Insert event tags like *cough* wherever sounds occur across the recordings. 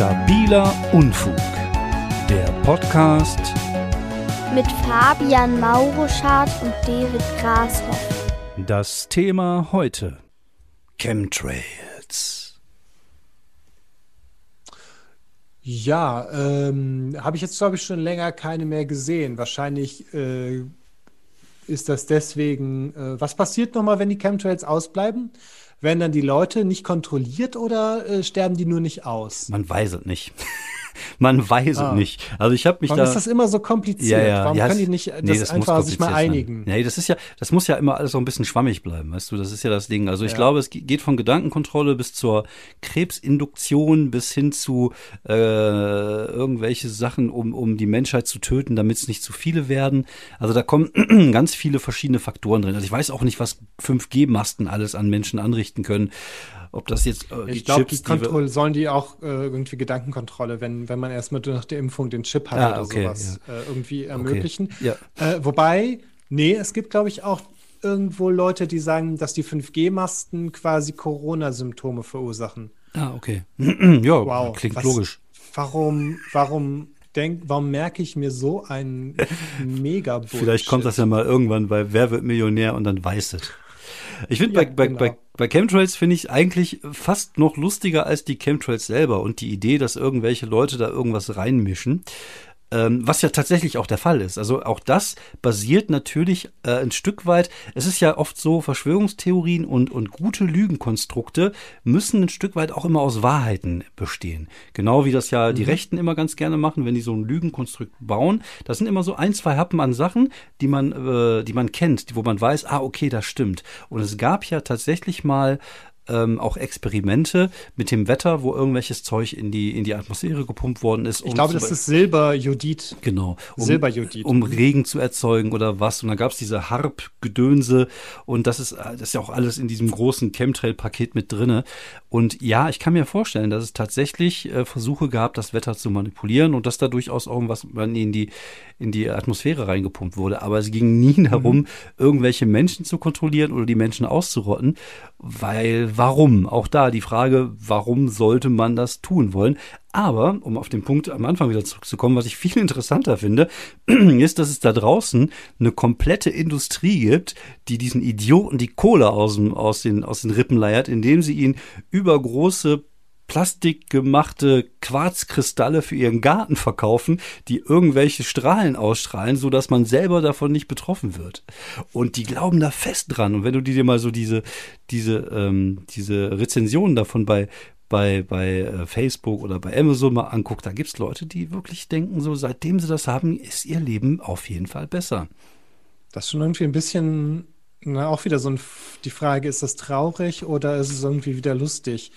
Stabiler Unfug. Der Podcast mit Fabian Mauruschardt und David Grashoff. Das Thema heute: Chemtrails. Ja, ähm, habe ich jetzt, glaube ich, schon länger keine mehr gesehen. Wahrscheinlich äh, ist das deswegen. Äh, was passiert nochmal, wenn die Chemtrails ausbleiben? Werden dann die Leute nicht kontrolliert oder äh, sterben die nur nicht aus? Man weiß es nicht. *laughs* Man weiß ah. es nicht. Also ich habe mich Warum da. ist das immer so kompliziert? Ja, ja. Warum ja, können die nicht das, nee, das einfach sich mal einigen? Sein. Nee, das ist ja, das muss ja immer alles so ein bisschen schwammig bleiben, weißt du? Das ist ja das Ding. Also ich ja. glaube, es geht von Gedankenkontrolle bis zur Krebsinduktion bis hin zu äh, irgendwelche Sachen, um, um die Menschheit zu töten, damit es nicht zu viele werden. Also da kommen *clears throat* ganz viele verschiedene Faktoren drin. Also ich weiß auch nicht, was 5G-Masten alles an Menschen anrichten können. Ob das jetzt äh, Ich glaube, die Kontrolle sollen die auch äh, irgendwie Gedankenkontrolle, wenn, wenn man erstmal nach der Impfung den Chip hat ah, oder okay, sowas, ja. äh, irgendwie ermöglichen. Okay. Ja. Äh, wobei, nee, es gibt, glaube ich, auch irgendwo Leute, die sagen, dass die 5G-Masten quasi Corona-Symptome verursachen. Ah, okay. *clears throat* ja, wow, klingt was, logisch. Warum, warum denk, warum merke ich mir so ein *laughs* mega Bullshit? Vielleicht kommt das ja mal irgendwann bei Wer wird Millionär und dann weiß es. Ich finde, ja, bei, bei, genau. bei, bei Chemtrails finde ich eigentlich fast noch lustiger als die Chemtrails selber und die Idee, dass irgendwelche Leute da irgendwas reinmischen. Ähm, was ja tatsächlich auch der Fall ist. Also auch das basiert natürlich äh, ein Stück weit, es ist ja oft so, Verschwörungstheorien und, und gute Lügenkonstrukte müssen ein Stück weit auch immer aus Wahrheiten bestehen. Genau wie das ja mhm. die Rechten immer ganz gerne machen, wenn die so ein Lügenkonstrukt bauen. Das sind immer so ein, zwei Happen an Sachen, die man, äh, die man kennt, wo man weiß, ah, okay, das stimmt. Und es gab ja tatsächlich mal ähm, auch Experimente mit dem Wetter, wo irgendwelches Zeug in die, in die Atmosphäre gepumpt worden ist. Um ich glaube, das ist Silberjodid. Genau. Um, Silberjodid. Um Regen zu erzeugen oder was. Und dann gab es diese Harp-Gedönse und das ist, das ist ja auch alles in diesem großen Chemtrail-Paket mit drinne. Und ja, ich kann mir vorstellen, dass es tatsächlich äh, Versuche gab, das Wetter zu manipulieren und dass da durchaus irgendwas in die, in die Atmosphäre reingepumpt wurde. Aber es ging nie darum, mhm. irgendwelche Menschen zu kontrollieren oder die Menschen auszurotten, weil warum? Auch da die Frage, warum sollte man das tun wollen? Aber, um auf den Punkt am Anfang wieder zurückzukommen, was ich viel interessanter finde, *clears throat* ist, dass es da draußen eine komplette Industrie gibt, die diesen Idioten die Kohle aus, dem, aus, den, aus den Rippen leiert, indem sie ihn übergroße plastikgemachte Quarzkristalle für ihren Garten verkaufen, die irgendwelche Strahlen ausstrahlen, so dass man selber davon nicht betroffen wird. Und die glauben da fest dran. Und wenn du dir mal so diese, diese, ähm, diese Rezensionen davon bei, bei, bei äh, Facebook oder bei Amazon mal anguckt, da gibt's Leute, die wirklich denken, so seitdem sie das haben, ist ihr Leben auf jeden Fall besser. Das ist schon irgendwie ein bisschen, na, auch wieder so ein, die Frage, ist das traurig oder ist es irgendwie wieder lustig?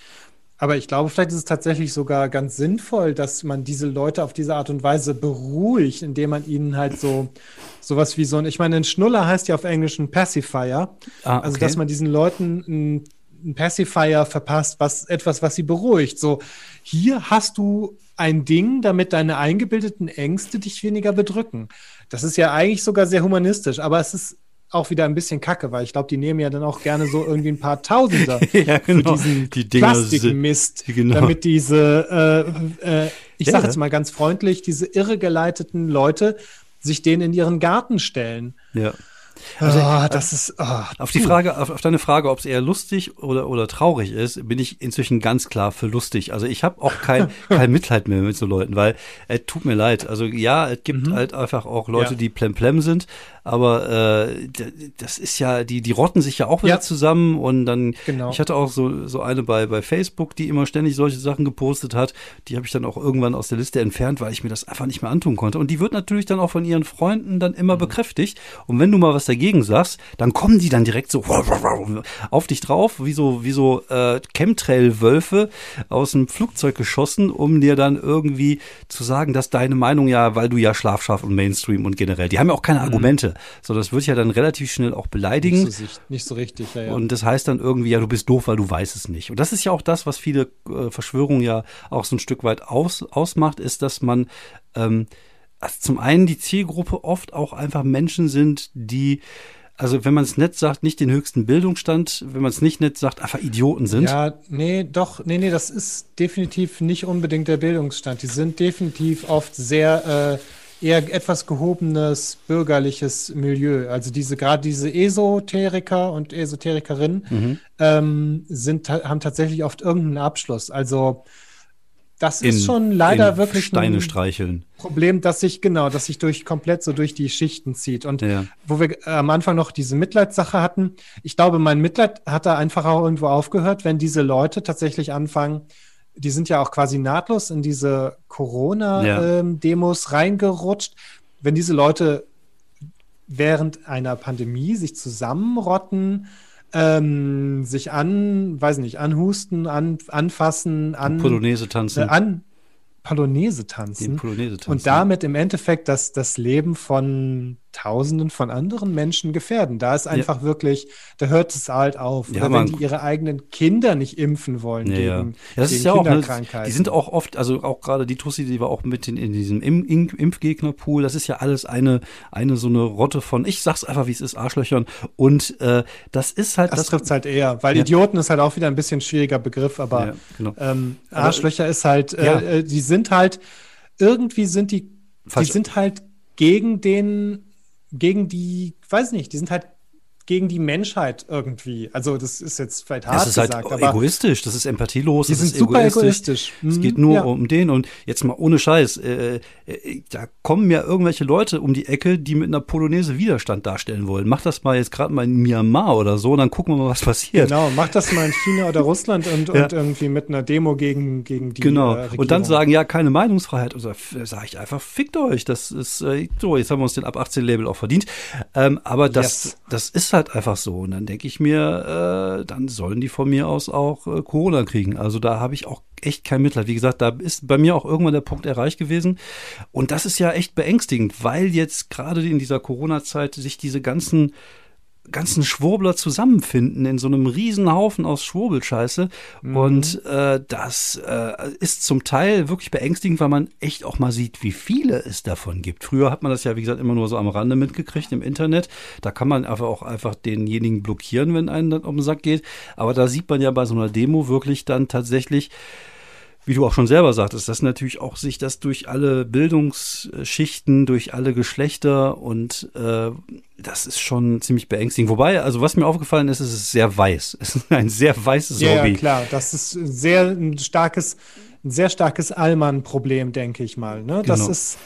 Aber ich glaube, vielleicht ist es tatsächlich sogar ganz sinnvoll, dass man diese Leute auf diese Art und Weise beruhigt, indem man ihnen halt so sowas wie so ein, ich meine, ein Schnuller heißt ja auf Englisch ein Pacifier. Ah, okay. Also, dass man diesen Leuten ein, ein Pacifier verpasst, was etwas, was sie beruhigt. So, hier hast du ein Ding, damit deine eingebildeten Ängste dich weniger bedrücken. Das ist ja eigentlich sogar sehr humanistisch, aber es ist auch wieder ein bisschen kacke, weil ich glaube, die nehmen ja dann auch gerne so irgendwie ein paar Tausender *laughs* ja, genau. für diesen die Plastikmist, genau. damit diese, äh, äh, ich ja, sage jetzt mal ganz freundlich, diese irregeleiteten Leute sich denen in ihren Garten stellen. Ja. Also, oh, das ist, oh, auf die Frage, auf, auf deine Frage, ob es eher lustig oder, oder traurig ist, bin ich inzwischen ganz klar für lustig. Also ich habe auch kein, *laughs* kein Mitleid mehr mit so Leuten, weil es äh, tut mir leid. Also ja, es gibt mhm. halt einfach auch Leute, ja. die plemplem sind, aber äh, das ist ja, die, die rotten sich ja auch wieder ja. zusammen und dann, genau. ich hatte auch so, so eine bei, bei Facebook, die immer ständig solche Sachen gepostet hat, die habe ich dann auch irgendwann aus der Liste entfernt, weil ich mir das einfach nicht mehr antun konnte. Und die wird natürlich dann auch von ihren Freunden dann immer mhm. bekräftigt. Und wenn du mal was dagegen sagst, dann kommen die dann direkt so *laughs* auf dich drauf, wie so, wie so äh, Chemtrail-Wölfe aus dem Flugzeug geschossen, um dir dann irgendwie zu sagen, dass deine Meinung ja, weil du ja schlafscharf und Mainstream und generell, die haben ja auch keine mhm. Argumente. So, das wird ja dann relativ schnell auch beleidigen. Nicht so, nicht so richtig, ja, ja. Und das heißt dann irgendwie, ja, du bist doof, weil du weißt es nicht. Und das ist ja auch das, was viele äh, Verschwörungen ja auch so ein Stück weit aus, ausmacht, ist, dass man ähm, also zum einen die Zielgruppe oft auch einfach Menschen sind, die Also wenn man es nett sagt, nicht den höchsten Bildungsstand, wenn man es nicht nett sagt, einfach Idioten sind. Ja, nee, doch, nee, nee, das ist definitiv nicht unbedingt der Bildungsstand. Die sind definitiv oft sehr äh, eher etwas gehobenes bürgerliches Milieu. Also diese gerade diese Esoteriker und Esoterikerinnen Mhm. ähm, sind haben tatsächlich oft irgendeinen Abschluss. Also das ist In- schon leider wirklich Steine ein streicheln. Problem, das sich genau, das sich durch komplett so durch die Schichten zieht. Und Ja. wo wir äh, am Anfang noch diese Mitleidssache hatten, ich glaube, mein Mitleid hat da einfach auch irgendwo aufgehört, wenn diese Leute tatsächlich anfangen, die sind ja auch quasi nahtlos in diese Ja. Corona-Demos reingerutscht. Wenn diese Leute während einer Pandemie sich zusammenrotten, ähm, sich an, weiß nicht, anhusten, an, anfassen, an, Polonaise äh, tanzen. an Polonaise den tanzen Polonaise tanzen. und damit im Endeffekt das, das Leben von Tausenden von anderen Menschen gefährden. Da ist einfach wirklich, da hört es halt auf. Ja, Oder wenn die ihre eigenen Kinder nicht impfen wollen Ja, ja. gegen, Ja, das gegen ist ja auch, Kinderkrankheiten. die sind auch oft, also auch gerade die Tussi, die war auch mit in, in diesem Im Im Impfgegnerpool, das ist ja alles eine, eine so eine Rotte von, ich sag's einfach, wie es ist, Arschlöchern. Und äh, das ist halt das, das. trifft halt eher, weil Ja. Idioten ist halt auch wieder ein bisschen schwieriger Begriff, aber ja, genau. ähm, Aber- Arschlöcher ist halt, äh, Ja. äh, die sind halt, irgendwie sind die, Falsch. die sind halt gegen den, gegen die, weiß nicht, die sind halt gegen die Menschheit irgendwie. Also das ist jetzt vielleicht hart Das ist halt gesagt, aber egoistisch, das ist empathielos, das ist super egoistisch. egoistisch. Es Mhm, geht nur ja. um den und jetzt mal ohne Scheiß, äh, äh, da kommen ja irgendwelche Leute um die Ecke, die mit einer Polonaise Widerstand darstellen wollen. Mach das mal jetzt gerade mal in Myanmar oder so, und dann gucken wir mal, was passiert. Genau, mach das mal in China oder Russland und, Ja. und irgendwie mit einer Demo gegen, gegen die Genau. äh, und dann sagen, ja, keine Meinungsfreiheit. Und so sage ich einfach, fickt euch. Das ist äh, so, jetzt haben wir uns den ab 18 Label auch verdient. Ähm, aber das, Yes. das ist halt einfach so. Und dann denke ich mir, äh, dann sollen die von mir aus auch äh, Corona kriegen. Also da habe ich auch echt kein Mitleid. Wie gesagt, da ist bei mir auch irgendwann der Punkt erreicht gewesen. Und das ist ja echt beängstigend, weil jetzt gerade in dieser Corona-Zeit sich diese ganzen ganzen Schwurbler zusammenfinden in so einem riesen Haufen aus Schwurbelscheiße. Und äh, das äh, ist zum Teil wirklich beängstigend, weil man echt auch mal sieht, wie viele es davon gibt. Früher hat man das ja, wie gesagt, immer nur so am Rande mitgekriegt im Internet. Da kann man einfach auch einfach denjenigen blockieren, wenn einen dann um den Sack geht. Aber da sieht man ja bei so einer Demo wirklich dann tatsächlich, wie du auch schon selber sagtest, dass natürlich auch sich das durch alle Bildungsschichten, durch alle Geschlechter und äh, das ist schon ziemlich beängstigend. Wobei, also was mir aufgefallen ist, ist es ist sehr weiß. Es ist ein sehr weißes ja, Hobby. ja, klar, das ist sehr ein starkes, ein sehr starkes Allmann-Problem, denke ich mal. Ne? Das Genau. ist,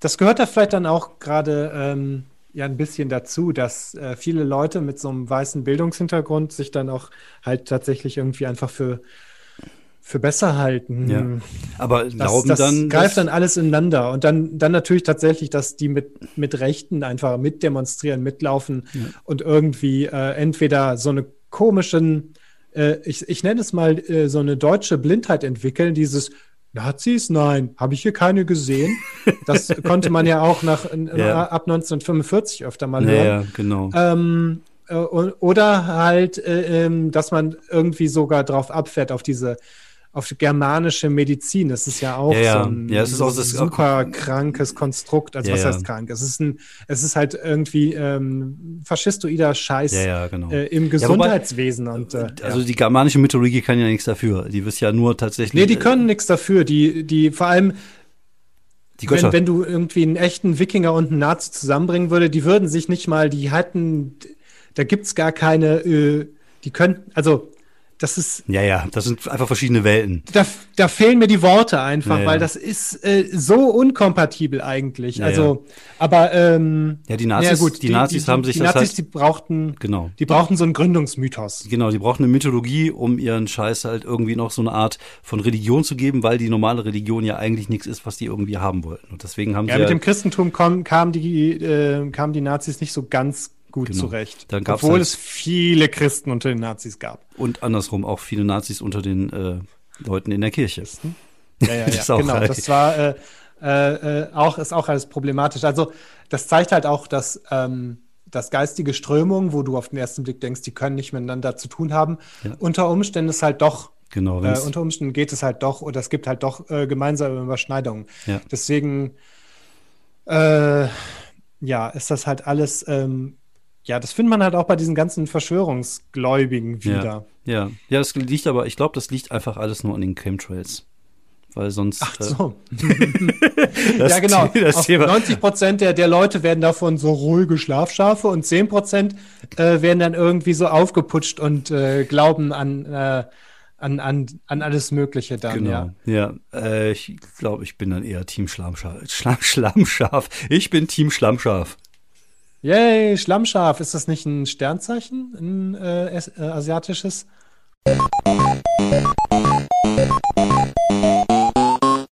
das gehört da vielleicht dann auch gerade ähm, ja ein bisschen dazu, dass äh, viele Leute mit so einem weißen Bildungshintergrund sich dann auch halt tatsächlich irgendwie einfach für für besser halten. Ja. Aber Das, glauben das dann. greift dann alles ineinander. Und dann, dann natürlich tatsächlich, dass die mit, mit Rechten einfach mitdemonstrieren, mitlaufen und irgendwie äh, entweder so eine komischen, äh, ich, ich nenne es mal äh, so eine deutsche Blindheit entwickeln, dieses Nazis? Nein, habe ich hier keine gesehen. Das *laughs* konnte man ja auch nach, Ja. ab 1945 öfter mal ja, hören. ja, genau. Ähm, äh, oder halt, äh, ähm, dass man irgendwie sogar drauf abfährt, auf diese, auf die germanische Medizin. Das ist ja auch Ja, ja. so ein Ja, es ist auch super krankes Konstrukt. Also was heißt krank? Es ist ein, es ist halt irgendwie ähm, faschistoider Scheiß genau. äh, im wobei- Gesundheitswesen. und, äh, also die germanische Mythologie kann ja nichts dafür. Die wisst ja nur tatsächlich. Nee, die äh, können nichts dafür. Die, die vor allem, wenn, wenn du irgendwie einen echten Wikinger und einen Nazi zusammenbringen würde, die würden sich nicht mal, die hätten, da gibt's gar keine, äh, die könnten, also das ist, ja, ja, das sind einfach verschiedene Welten. da, da fehlen mir die Worte einfach, Ja, ja. weil das ist äh, so unkompatibel eigentlich. Ja, also, aber ähm, Ja, die Nazis- die Nazis haben sich die das Nazis, halt- die brauchten, Genau. die brauchten so einen Gründungsmythos. Genau, die brauchen eine Mythologie, um ihren Scheiß halt irgendwie noch so eine Art von Religion zu geben, weil die normale Religion ja eigentlich nichts ist, was die irgendwie haben wollten. Und deswegen haben Ja, sie mit dem Christentum kom, kamen die äh, kamen die Nazis nicht so ganz gut Genau. zurecht, obwohl halt- es viele Christen unter den Nazis gab. und andersrum auch viele Nazis unter den äh, Leuten in der Kirche. Ja, ja, *laughs* ja, genau. geil. Das war äh, äh, äh, auch ist auch alles problematisch. Also das zeigt halt auch, dass ähm, dass geistige Strömungen, wo du auf den ersten Blick denkst, die können nicht miteinander zu tun haben, Ja. unter Umständen ist halt doch Genau, äh, unter Umständen geht es halt doch oder es gibt halt doch äh, gemeinsame Überschneidungen. Ja. Deswegen äh, ja, ist das halt alles ähm, Ja, das findet man halt auch bei diesen ganzen Verschwörungsgläubigen wieder. Ja, ja, ja das liegt aber, ich glaube, das liegt einfach alles nur an den Chemtrails. Weil sonst. Ach so. Äh, *laughs* ja, genau. Das Thema. 90 Prozent der, der Leute werden davon so ruhige Schlafschafe und 10 Prozent äh, werden dann irgendwie so aufgeputscht und äh, glauben an, äh, an, an, an alles Mögliche dann, genau. ja. Ja, äh, ich glaube, ich bin dann eher Team Schlammschaf. Schlamm, Schlammschaf. Ich bin Team Schlammschaf. Yay, Schlammschaf. Ist das nicht ein Sternzeichen, ein äh, äh asiatisches?